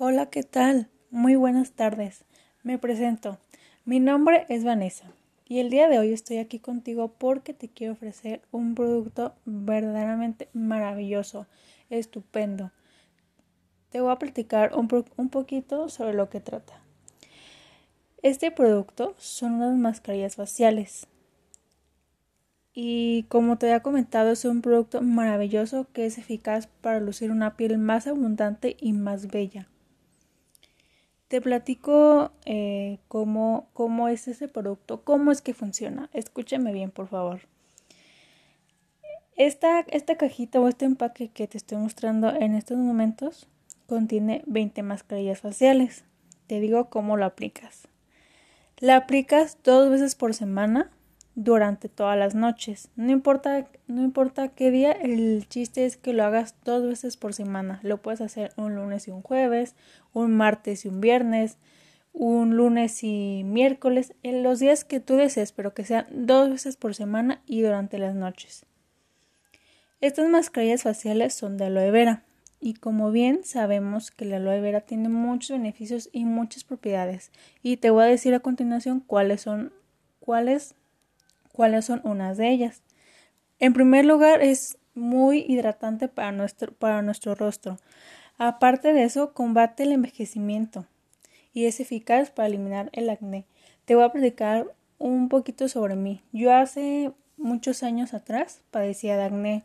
Hola, ¿qué tal? Muy buenas tardes. Me presento. Mi nombre es Vanessa y el día de hoy estoy aquí contigo porque te quiero ofrecer un producto verdaderamente maravilloso, estupendo. Te voy a platicar un, poquito sobre lo que trata. Este producto son unas mascarillas faciales. Y como te había comentado, es un producto maravilloso que es eficaz para lucir una piel más abundante y más bella. Te platico eh, cómo, cómo es ese producto, cómo es que funciona. Escúchame bien, por favor. Esta, esta cajita o este empaque que te estoy mostrando en estos momentos contiene 20 mascarillas faciales. Te digo cómo lo aplicas. La aplicas dos veces por semana durante todas las noches. No importa, no importa qué día, el chiste es que lo hagas dos veces por semana. Lo puedes hacer un lunes y un jueves, un martes y un viernes, un lunes y miércoles, en los días que tú desees, pero que sean dos veces por semana y durante las noches. Estas mascarillas faciales son de aloe vera y como bien sabemos que la aloe vera tiene muchos beneficios y muchas propiedades y te voy a decir a continuación cuáles son cuáles cuáles son unas de ellas. En primer lugar, es muy hidratante para nuestro, para nuestro rostro. Aparte de eso, combate el envejecimiento y es eficaz para eliminar el acné. Te voy a platicar un poquito sobre mí. Yo hace muchos años atrás padecía de acné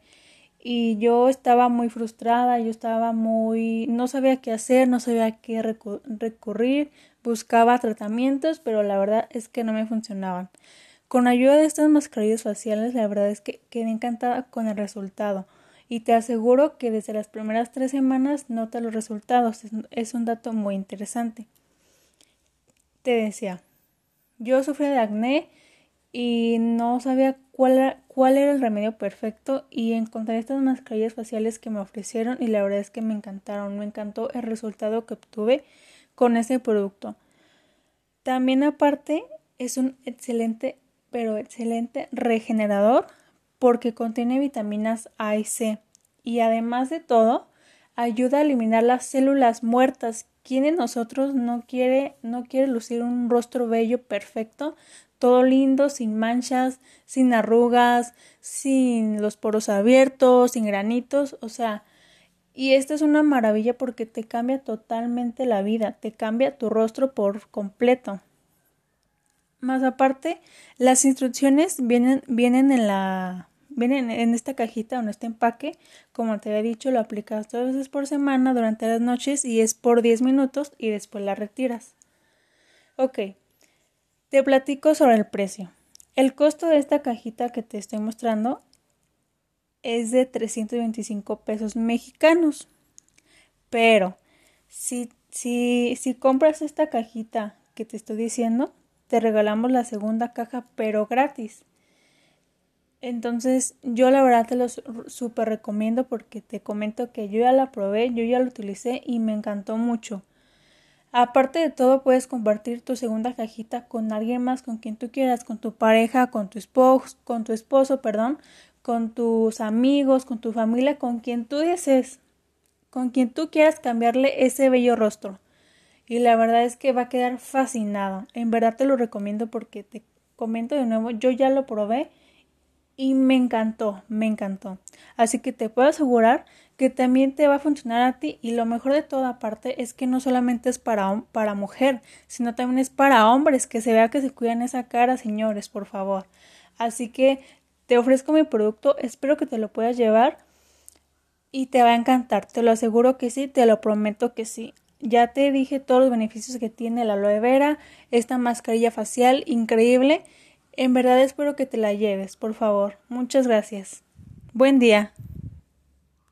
y yo estaba muy frustrada, yo estaba muy no sabía qué hacer, no sabía qué recurrir, buscaba tratamientos, pero la verdad es que no me funcionaban. Con ayuda de estas mascarillas faciales, la verdad es que quedé encantada con el resultado y te aseguro que desde las primeras tres semanas nota los resultados. Es un dato muy interesante. Te decía, yo sufría de acné y no sabía cuál era, cuál era el remedio perfecto y encontré estas mascarillas faciales que me ofrecieron y la verdad es que me encantaron. Me encantó el resultado que obtuve con ese producto. También aparte es un excelente pero excelente regenerador porque contiene vitaminas A y C y además de todo ayuda a eliminar las células muertas. ¿Quién de nosotros no quiere, no quiere lucir un rostro bello perfecto? Todo lindo, sin manchas, sin arrugas, sin los poros abiertos, sin granitos, o sea, y esta es una maravilla porque te cambia totalmente la vida, te cambia tu rostro por completo. Más aparte, las instrucciones vienen, vienen en la vienen en esta cajita o en este empaque. Como te había dicho, lo aplicas dos veces por semana durante las noches y es por 10 minutos y después la retiras. Ok, te platico sobre el precio. El costo de esta cajita que te estoy mostrando es de 325 pesos mexicanos. Pero si, si, si compras esta cajita que te estoy diciendo, te regalamos la segunda caja, pero gratis. Entonces, yo la verdad te lo súper recomiendo porque te comento que yo ya la probé, yo ya la utilicé y me encantó mucho. Aparte de todo, puedes compartir tu segunda cajita con alguien más, con quien tú quieras, con tu pareja, con tu esposo, con tu esposo, perdón, con tus amigos, con tu familia, con quien tú desees, con quien tú quieras cambiarle ese bello rostro y la verdad es que va a quedar fascinado. En verdad te lo recomiendo porque te comento de nuevo, yo ya lo probé y me encantó, me encantó. Así que te puedo asegurar que también te va a funcionar a ti y lo mejor de toda parte es que no solamente es para, para mujer, sino también es para hombres, que se vea que se cuidan esa cara, señores, por favor. Así que te ofrezco mi producto, espero que te lo puedas llevar y te va a encantar, te lo aseguro que sí, te lo prometo que sí. Ya te dije todos los beneficios que tiene la aloe vera, esta mascarilla facial increíble. En verdad espero que te la lleves, por favor. Muchas gracias. Buen día.